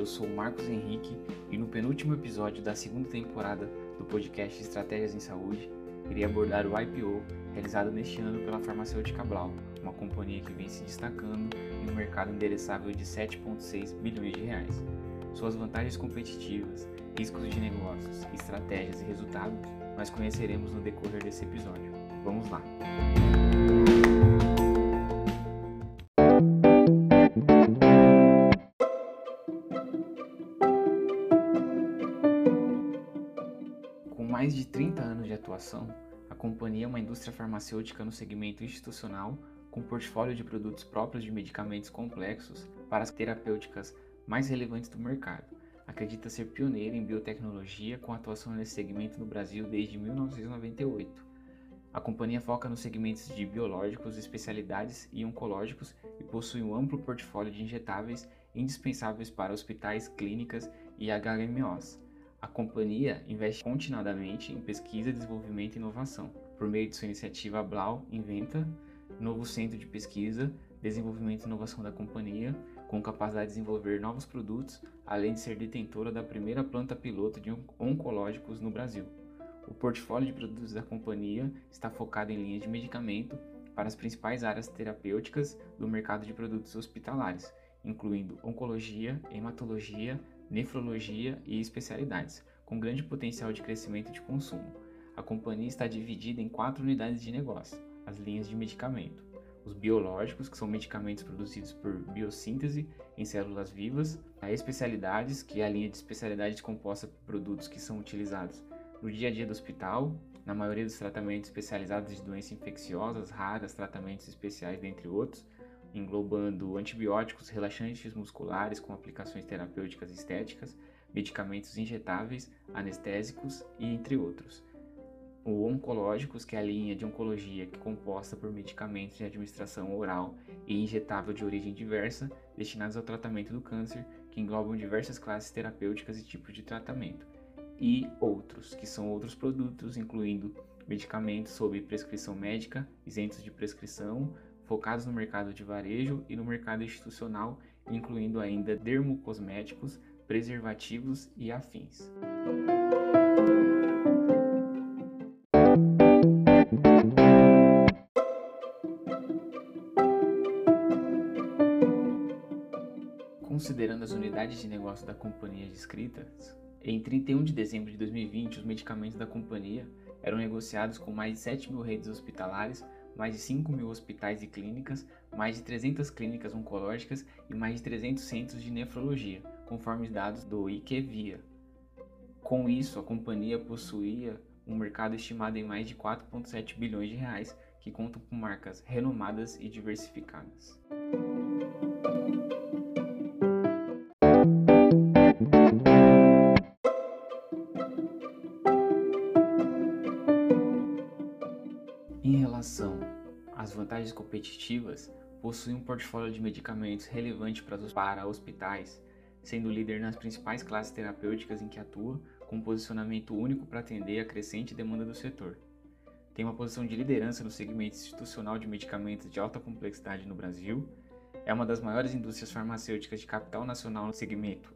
eu sou o Marcos Henrique e no penúltimo episódio da segunda temporada do podcast Estratégias em Saúde, irei abordar o IPO realizado neste ano pela farmacêutica Blau, uma companhia que vem se destacando em um mercado endereçável de 7,6 bilhões de reais. Suas vantagens competitivas, riscos de negócios, estratégias e resultados nós conheceremos no decorrer desse episódio. Vamos lá! Com atuação, a companhia é uma indústria farmacêutica no segmento institucional, com portfólio de produtos próprios de medicamentos complexos para as terapêuticas mais relevantes do mercado. Acredita ser pioneira em biotecnologia, com atuação nesse segmento no Brasil desde 1998. A companhia foca nos segmentos de biológicos, especialidades e oncológicos e possui um amplo portfólio de injetáveis indispensáveis para hospitais, clínicas e HMOs. A companhia investe continuadamente em pesquisa, desenvolvimento e inovação, por meio de sua iniciativa Blau Inventa, novo centro de pesquisa, desenvolvimento e inovação da companhia, com capacidade de desenvolver novos produtos, além de ser detentora da primeira planta piloto de oncológicos no Brasil. O portfólio de produtos da companhia está focado em linhas de medicamento para as principais áreas terapêuticas do mercado de produtos hospitalares, incluindo oncologia, hematologia, nefrologia e especialidades, com grande potencial de crescimento de consumo. A companhia está dividida em quatro unidades de negócio: as linhas de medicamento, os biológicos, que são medicamentos produzidos por biossíntese em células vivas, a especialidades, que é a linha de especialidades composta por produtos que são utilizados no dia a dia do hospital, na maioria dos tratamentos especializados de doenças infecciosas raras, tratamentos especiais, dentre outros, englobando antibióticos, relaxantes musculares com aplicações terapêuticas estéticas, medicamentos injetáveis, anestésicos e entre outros. O oncológicos, que é a linha de oncologia que é composta por medicamentos de administração oral e injetável de origem diversa, destinados ao tratamento do câncer, que englobam diversas classes terapêuticas e tipos de tratamento. E outros, que são outros produtos, incluindo medicamentos sob prescrição médica, isentos de prescrição, focados no mercado de varejo e no mercado institucional, incluindo ainda dermocosméticos, preservativos e afins. Considerando as unidades de negócio da companhia descritas, em 31 de dezembro de 2020, os medicamentos da companhia eram negociados com mais de 7 mil redes hospitalares mais de 5 mil hospitais e clínicas, mais de 300 clínicas oncológicas e mais de 300 centros de nefrologia, conforme os dados do IQVIA. Com isso, a companhia possuía um mercado estimado em mais de 4,7 bilhões de reais, que contam com marcas renomadas e diversificadas. Às vantagens competitivas, possui um portfólio de medicamentos relevante para hospitais, sendo líder nas principais classes terapêuticas em que atua, com um posicionamento único para atender a crescente demanda do setor. Tem uma posição de liderança no segmento institucional de medicamentos de alta complexidade no Brasil, é uma das maiores indústrias farmacêuticas de capital nacional no segmento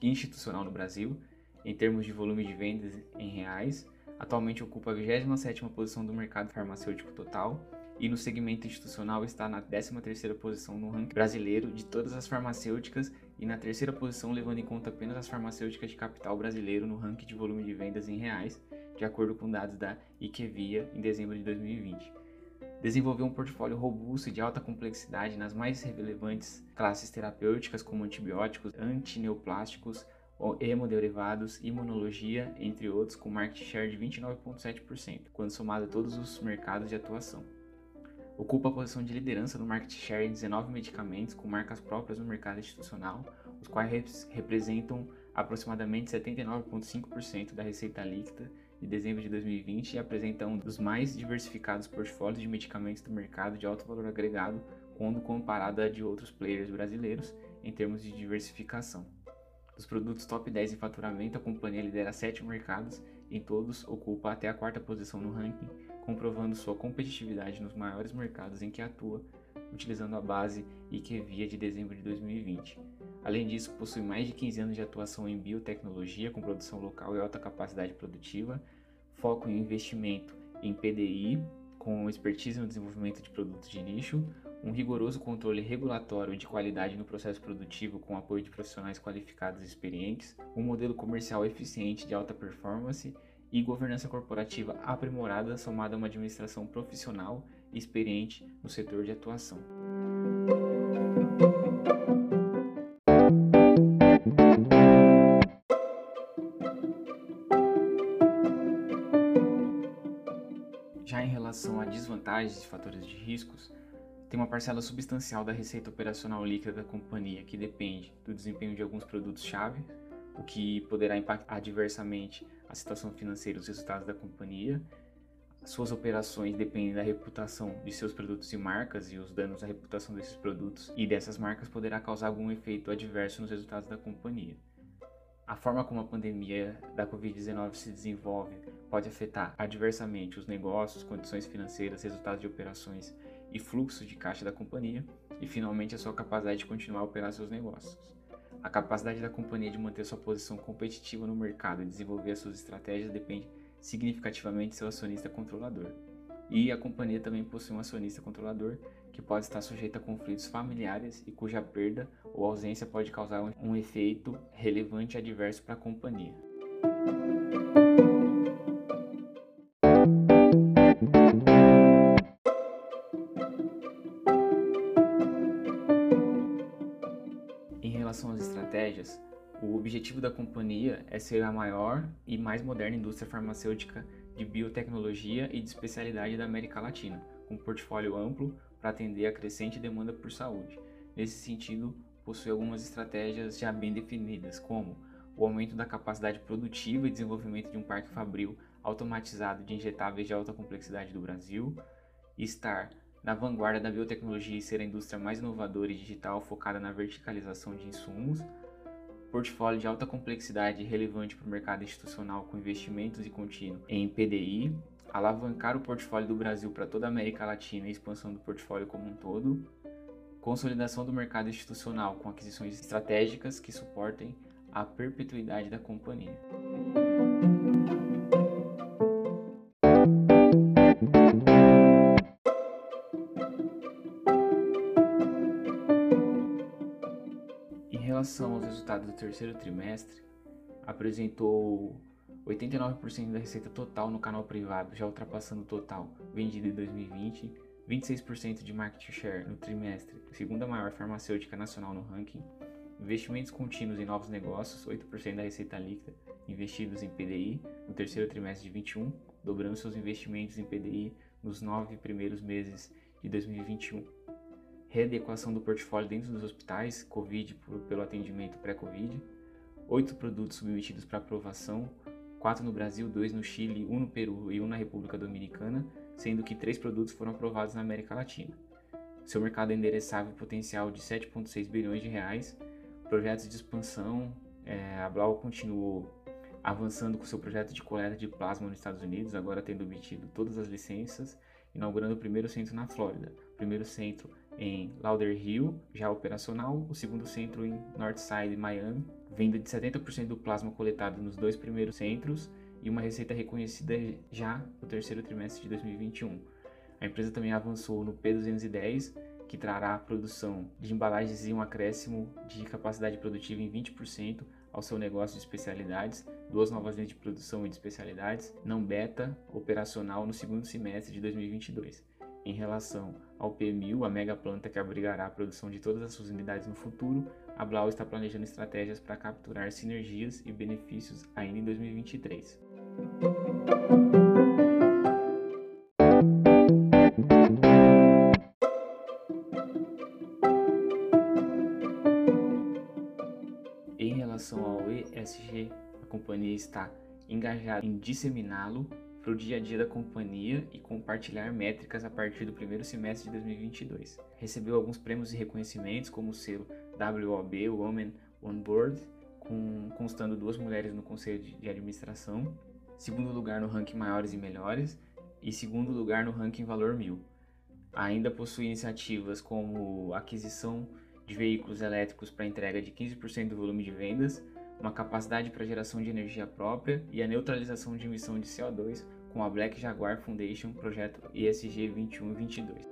institucional no Brasil, em termos de volume de vendas em reais, Atualmente ocupa a 27ª posição do mercado farmacêutico total e no segmento institucional está na 13ª posição no ranking brasileiro de todas as farmacêuticas e na terceira posição levando em conta apenas as farmacêuticas de capital brasileiro no ranking de volume de vendas em reais, de acordo com dados da IQVIA em dezembro de 2020. Desenvolveu um portfólio robusto e de alta complexidade nas mais relevantes classes terapêuticas como antibióticos, antineoplásticos, hemoderivados, imunologia, entre outros, com market share de 29,7%, quando somado a todos os mercados de atuação. Ocupa a posição de liderança no market share em 19 medicamentos com marcas próprias no mercado institucional, os quais representam aproximadamente 79,5% da receita líquida de dezembro de 2020 e apresenta um dos mais diversificados portfólios de medicamentos do mercado de alto valor agregado quando comparada a de outros players brasileiros em termos de diversificação. Dos produtos top 10 em faturamento, a companhia lidera 7 mercados, em todos ocupa até a quarta posição no ranking, comprovando sua competitividade nos maiores mercados em que atua, utilizando a base IQVIA de dezembro de 2020. Além disso, possui mais de 15 anos de atuação em biotecnologia com produção local e alta capacidade produtiva, foco em investimento em PDI, com expertise no desenvolvimento de produtos de nicho, um rigoroso controle regulatório de qualidade no processo produtivo com apoio de profissionais qualificados e experientes, um modelo comercial eficiente de alta performance e governança corporativa aprimorada somada a uma administração profissional e experiente no setor de atuação. Já em relação a desvantagens e fatores de riscos, tem uma parcela substancial da receita operacional líquida da companhia que depende do desempenho de alguns produtos-chave, o que poderá impactar adversamente a situação financeira e os resultados da companhia. Suas operações dependem da reputação de seus produtos e marcas e os danos à reputação desses produtos e dessas marcas poderá causar algum efeito adverso nos resultados da companhia. A forma como a pandemia da Covid-19 se desenvolve pode afetar adversamente os negócios, condições financeiras, resultados de operações e fluxo de caixa da companhia e, finalmente, a sua capacidade de continuar a operar seus negócios. A capacidade da companhia de manter sua posição competitiva no mercado e desenvolver as suas estratégias depende significativamente de seu acionista controlador. E a companhia também possui um acionista controlador que pode estar sujeito a conflitos familiares e cuja perda ou ausência pode causar um efeito relevante adverso para a companhia. Objetivo da companhia é ser a maior e mais moderna indústria farmacêutica de biotecnologia e de especialidade da América Latina, com um portfólio amplo para atender a crescente demanda por saúde. Nesse sentido, possui algumas estratégias já bem definidas, como o aumento da capacidade produtiva e desenvolvimento de um parque fabril automatizado de injetáveis de alta complexidade do Brasil, estar na vanguarda da biotecnologia e ser a indústria mais inovadora e digital focada na verticalização de insumos, portfólio de alta complexidade relevante para o mercado institucional com investimentos e contínuo em PDI, alavancar o portfólio do Brasil para toda a América Latina e expansão do portfólio como um todo, consolidação do mercado institucional com aquisições estratégicas que suportem a perpetuidade da companhia. Relação aos resultados do terceiro trimestre, apresentou 89% da receita total no canal privado, já ultrapassando o total vendido em 2020, 26% de market share no trimestre, segunda maior farmacêutica nacional no ranking, investimentos contínuos em novos negócios, 8% da receita líquida investidos em PDI no terceiro trimestre de 21, dobrando seus investimentos em PDI nos nove primeiros meses de 2021 readequação do portfólio dentro dos hospitais COVID por, pelo atendimento pré-COVID, oito produtos submetidos para aprovação, quatro no Brasil, dois no Chile, um no Peru e um na República Dominicana, sendo que três produtos foram aprovados na América Latina. Seu mercado endereçável potencial de 7,6 bilhões de reais, projetos de expansão, é, a Blau continuou avançando com seu projeto de coleta de plasma nos Estados Unidos, agora tendo obtido todas as licenças, inaugurando o primeiro centro na Flórida, primeiro centro em Lauderhill, já operacional, o segundo centro em Northside, Miami, venda de 70% do plasma coletado nos dois primeiros centros e uma receita reconhecida já no terceiro trimestre de 2021. A empresa também avançou no P210, que trará a produção de embalagens e um acréscimo de capacidade produtiva em 20% ao seu negócio de especialidades, duas novas linhas de produção e de especialidades, não beta, operacional no segundo semestre de 2022 em relação ao P1000, a mega planta que abrigará a produção de todas as suas unidades no futuro, a Blau está planejando estratégias para capturar sinergias e benefícios ainda em 2023. Em relação ao ESG, a companhia está engajada em disseminá-lo para o dia a dia da companhia e compartilhar métricas a partir do primeiro semestre de 2022. Recebeu alguns prêmios e reconhecimentos, como o selo WOB Women on Board, com, constando duas mulheres no conselho de, de administração, segundo lugar no ranking Maiores e Melhores e segundo lugar no ranking Valor Mil. Ainda possui iniciativas como aquisição de veículos elétricos para entrega de 15% do volume de vendas, uma capacidade para geração de energia própria e a neutralização de emissão de CO2 com a Black Jaguar Foundation projeto ESG 2122.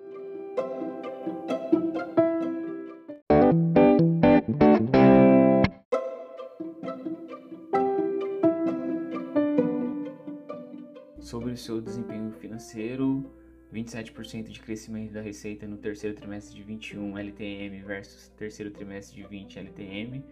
Sobre o seu desempenho financeiro, 27% de crescimento da receita no terceiro trimestre de 21 LTM versus terceiro trimestre de 20 LTM,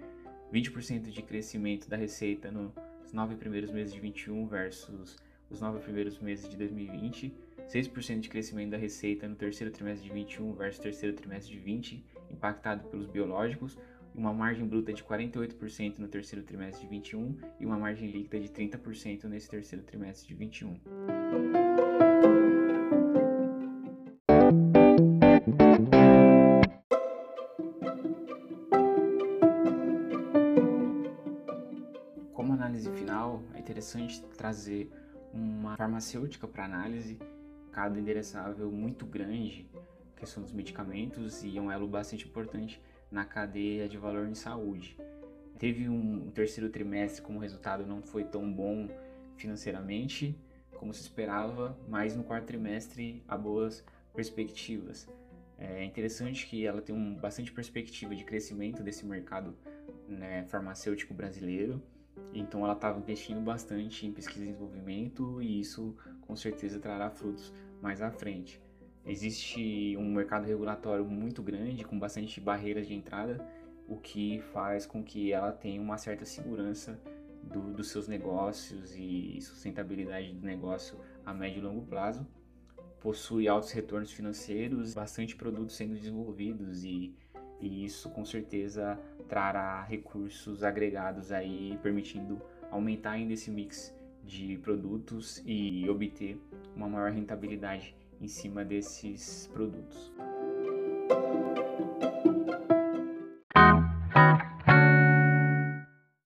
20% de crescimento da receita nos nove primeiros meses de 21 versus os nove primeiros meses de 2020, 6% de crescimento da receita no terceiro trimestre de 21 versus terceiro trimestre de 20, impactado pelos biológicos, uma margem bruta de 48% no terceiro trimestre de 21 e uma margem líquida de 30% nesse terceiro trimestre de 21. Interessante trazer uma farmacêutica para análise, cada endereçável muito grande, questão dos medicamentos e é um elo bastante importante na cadeia de valor em saúde. Teve um, terceiro trimestre como resultado não foi tão bom financeiramente como se esperava, mas no quarto trimestre há boas perspectivas. É interessante que ela tem um, bastante perspectiva de crescimento desse mercado né, farmacêutico brasileiro, então ela estava investindo bastante em pesquisa e desenvolvimento e isso com certeza trará frutos mais à frente. Existe um mercado regulatório muito grande, com bastante barreiras de entrada, o que faz com que ela tenha uma certa segurança do, dos seus negócios e sustentabilidade do negócio a médio e longo prazo. Possui altos retornos financeiros, bastante produtos sendo desenvolvidos e, e isso com certeza trará recursos agregados aí, permitindo aumentar ainda esse mix de produtos e obter uma maior rentabilidade em cima desses produtos.